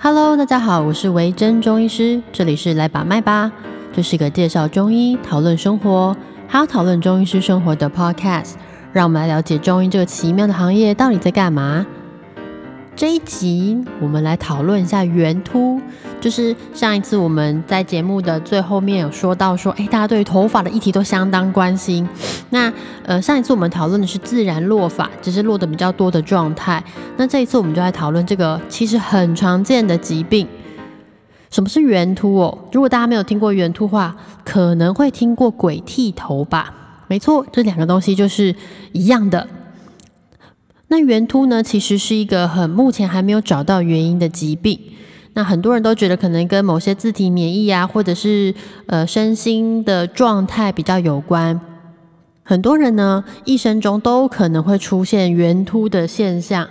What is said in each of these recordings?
Hello，大家好，我是维珍中医师，这里是来把脉吧，这是一个介绍中医、讨论生活，还有讨论中医师生活的 Podcast，让我们来了解中医这个奇妙的行业到底在干嘛。这一集我们来讨论一下圆秃，就是上一次我们在节目的最后面有说到说，哎，大家对头发的议题都相当关心。那呃，上一次我们讨论的是自然落发，只是落的比较多的状态。那这一次我们就来讨论这个其实很常见的疾病，什么是圆秃哦？如果大家没有听过圆秃话，可能会听过鬼剃头吧？没错，这两个东西就是一样的。那圆秃呢，其实是一个很目前还没有找到原因的疾病。那很多人都觉得可能跟某些自体免疫啊，或者是呃身心的状态比较有关。很多人呢一生中都可能会出现圆秃的现象。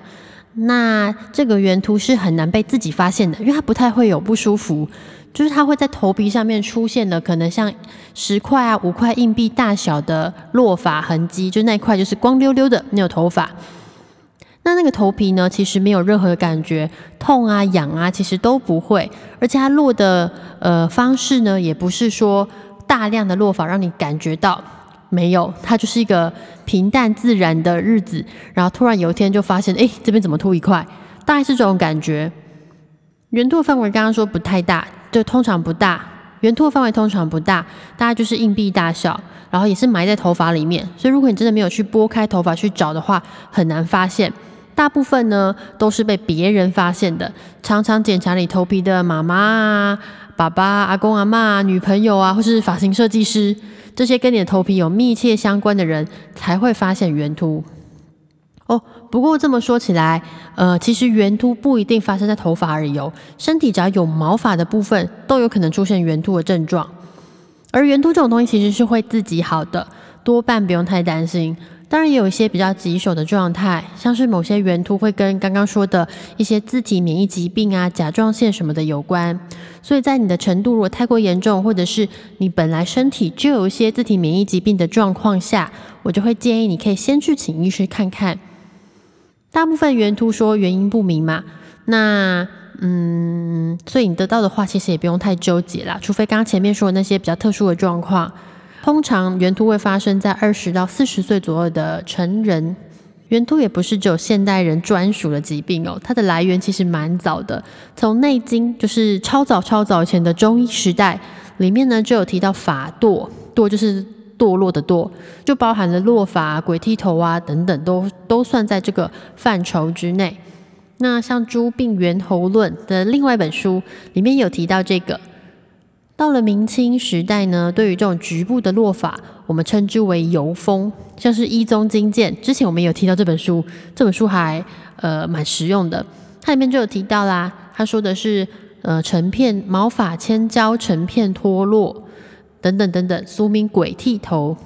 那这个圆秃是很难被自己发现的，因为它不太会有不舒服，就是它会在头皮上面出现的，可能像十块啊、五块硬币大小的落发痕迹，就那块就是光溜溜的没有头发。那那个头皮呢，其实没有任何的感觉，痛啊、痒啊，其实都不会。而且它落的呃方式呢，也不是说大量的落法让你感觉到没有，它就是一个平淡自然的日子。然后突然有一天就发现，哎，这边怎么秃一块？大概是这种感觉。圆秃范围刚刚说不太大，就通常不大。圆秃范围通常不大，大概就是硬币大小，然后也是埋在头发里面。所以如果你真的没有去拨开头发去找的话，很难发现。大部分呢都是被别人发现的，常常检查你头皮的妈妈啊、爸爸、阿公阿妈、女朋友啊，或是发型设计师，这些跟你的头皮有密切相关的人才会发现圆秃。哦，不过这么说起来，呃，其实圆秃不一定发生在头发而已哦，身体只要有毛发的部分都有可能出现圆秃的症状。而圆秃这种东西其实是会自己好的，多半不用太担心。当然也有一些比较棘手的状态，像是某些圆突会跟刚刚说的一些自体免疫疾病啊、甲状腺什么的有关。所以在你的程度如果太过严重，或者是你本来身体就有一些自体免疫疾病的状况下，我就会建议你可以先去请医师看看。大部分圆秃说原因不明嘛，那嗯，所以你得到的话其实也不用太纠结啦，除非刚刚前面说的那些比较特殊的状况。通常圆秃会发生在二十到四十岁左右的成人。圆秃也不是只有现代人专属的疾病哦，它的来源其实蛮早的。从《内经》就是超早超早前的中医时代里面呢，就有提到法堕，堕就是堕落的堕，就包含了落发、鬼剃头啊等等，都都算在这个范畴之内。那像《诸病源候论》的另外一本书里面有提到这个。到了明清时代呢，对于这种局部的落法，我们称之为油风，像是《一宗经鉴》之前我们有提到这本书，这本书还呃蛮实用的，它里面就有提到啦，他说的是呃成片毛发千焦成片脱落等等等等，俗名鬼剃头。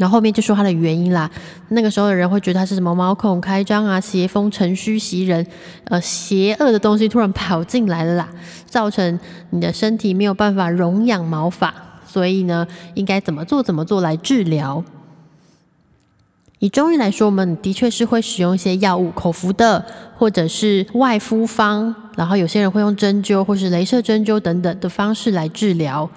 然后后面就说它的原因啦。那个时候的人会觉得它是什么毛孔开张啊，邪风乘虚袭人，呃，邪恶的东西突然跑进来了啦，造成你的身体没有办法容养毛发，所以呢，应该怎么做怎么做来治疗。以中医来说，我们的确是会使用一些药物，口服的或者是外敷方，然后有些人会用针灸或是镭射针灸等等的方式来治疗。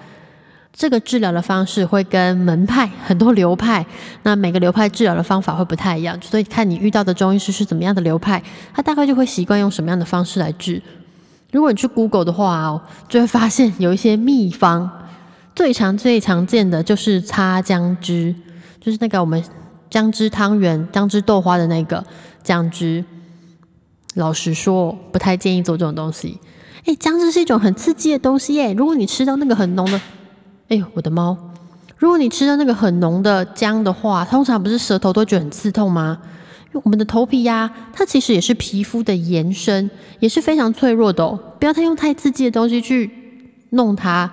这个治疗的方式会跟门派很多流派，那每个流派治疗的方法会不太一样，所以看你遇到的中医师是怎么样的流派，他大概就会习惯用什么样的方式来治。如果你去 Google 的话哦，就会发现有一些秘方，最常最常见的就是擦姜汁，就是那个我们姜汁汤圆、姜汁豆花的那个姜汁。老实说，不太建议做这种东西。哎，姜汁是一种很刺激的东西耶，如果你吃到那个很浓的。哎呦，我的猫！如果你吃到那个很浓的姜的话，通常不是舌头都觉得很刺痛吗？因为我们的头皮呀，它其实也是皮肤的延伸，也是非常脆弱的哦。不要太用太刺激的东西去弄它，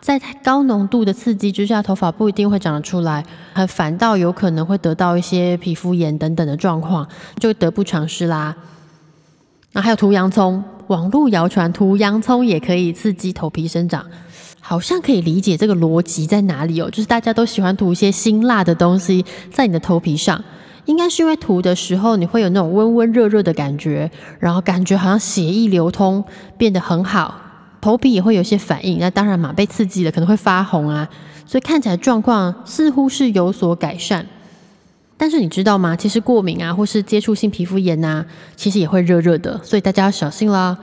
在太高浓度的刺激之下，头发不一定会长得出来，还反倒有可能会得到一些皮肤炎等等的状况，就得不偿失啦。那还有涂洋葱，网络谣传涂洋葱也可以刺激头皮生长。好像可以理解这个逻辑在哪里哦，就是大家都喜欢涂一些辛辣的东西在你的头皮上，应该是因为涂的时候你会有那种温温热热的感觉，然后感觉好像血液流通变得很好，头皮也会有些反应。那当然嘛，被刺激了可能会发红啊，所以看起来状况似乎是有所改善。但是你知道吗？其实过敏啊，或是接触性皮肤炎呐，其实也会热热的，所以大家要小心啦。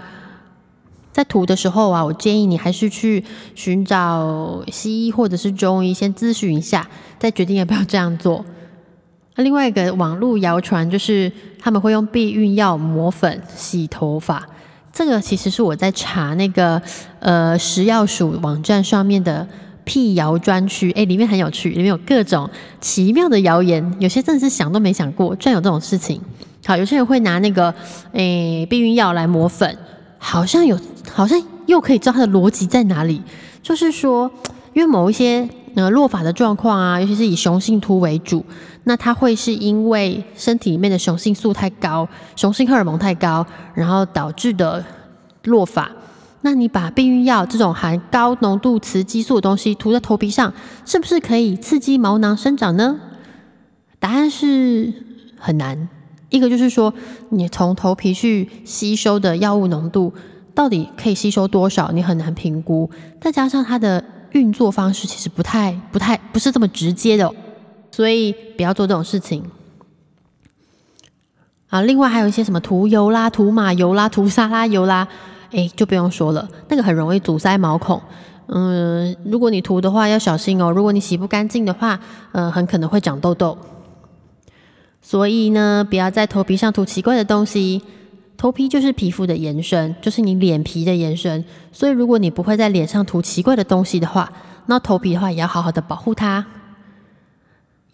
在涂的时候啊，我建议你还是去寻找西医或者是中医先咨询一下，再决定要不要这样做。那另外一个网络谣传就是他们会用避孕药抹粉洗头发，这个其实是我在查那个呃食药署网站上面的。辟谣专区，哎，里面很有趣，里面有各种奇妙的谣言，有些真的是想都没想过，居然有这种事情。好，有些人会拿那个诶避孕药来磨粉，好像有，好像又可以知道它的逻辑在哪里，就是说，因为某一些呃落发的状况啊，尤其是以雄性秃为主，那它会是因为身体里面的雄性素太高，雄性荷尔蒙太高，然后导致的落发。那你把避孕药这种含高浓度雌激素的东西涂在头皮上，是不是可以刺激毛囊生长呢？答案是很难。一个就是说，你从头皮去吸收的药物浓度到底可以吸收多少，你很难评估。再加上它的运作方式其实不太、不太不是这么直接的，所以不要做这种事情。啊，另外还有一些什么涂油啦、涂马油啦、涂沙拉油啦。哎，就不用说了，那个很容易阻塞毛孔。嗯，如果你涂的话要小心哦。如果你洗不干净的话，呃，很可能会长痘痘。所以呢，不要在头皮上涂奇怪的东西。头皮就是皮肤的延伸，就是你脸皮的延伸。所以如果你不会在脸上涂奇怪的东西的话，那头皮的话也要好好的保护它。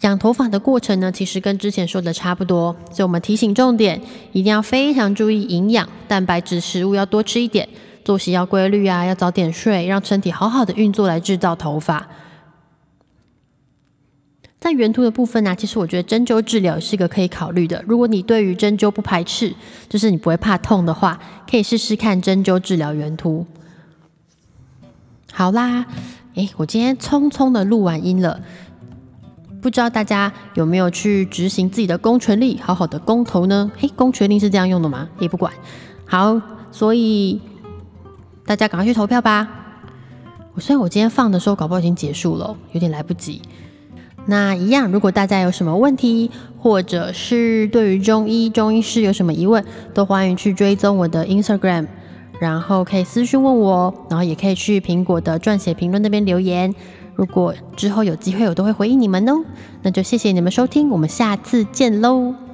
养头发的过程呢，其实跟之前说的差不多，所以我们提醒重点，一定要非常注意营养，蛋白质食物要多吃一点，作息要规律啊，要早点睡，让身体好好的运作来制造头发。在原图的部分呢，其实我觉得针灸治疗是一个可以考虑的。如果你对于针灸不排斥，就是你不会怕痛的话，可以试试看针灸治疗原图。好啦，诶，我今天匆匆的录完音了。不知道大家有没有去执行自己的公权力，好好的公投呢？嘿，公权力是这样用的吗？也不管。好，所以大家赶快去投票吧。我虽然我今天放的时候，搞不好已经结束了，有点来不及。那一样，如果大家有什么问题，或者是对于中医、中医师有什么疑问，都欢迎去追踪我的 Instagram，然后可以私讯问我，然后也可以去苹果的撰写评论那边留言。如果之后有机会，我都会回应你们哦。那就谢谢你们收听，我们下次见喽。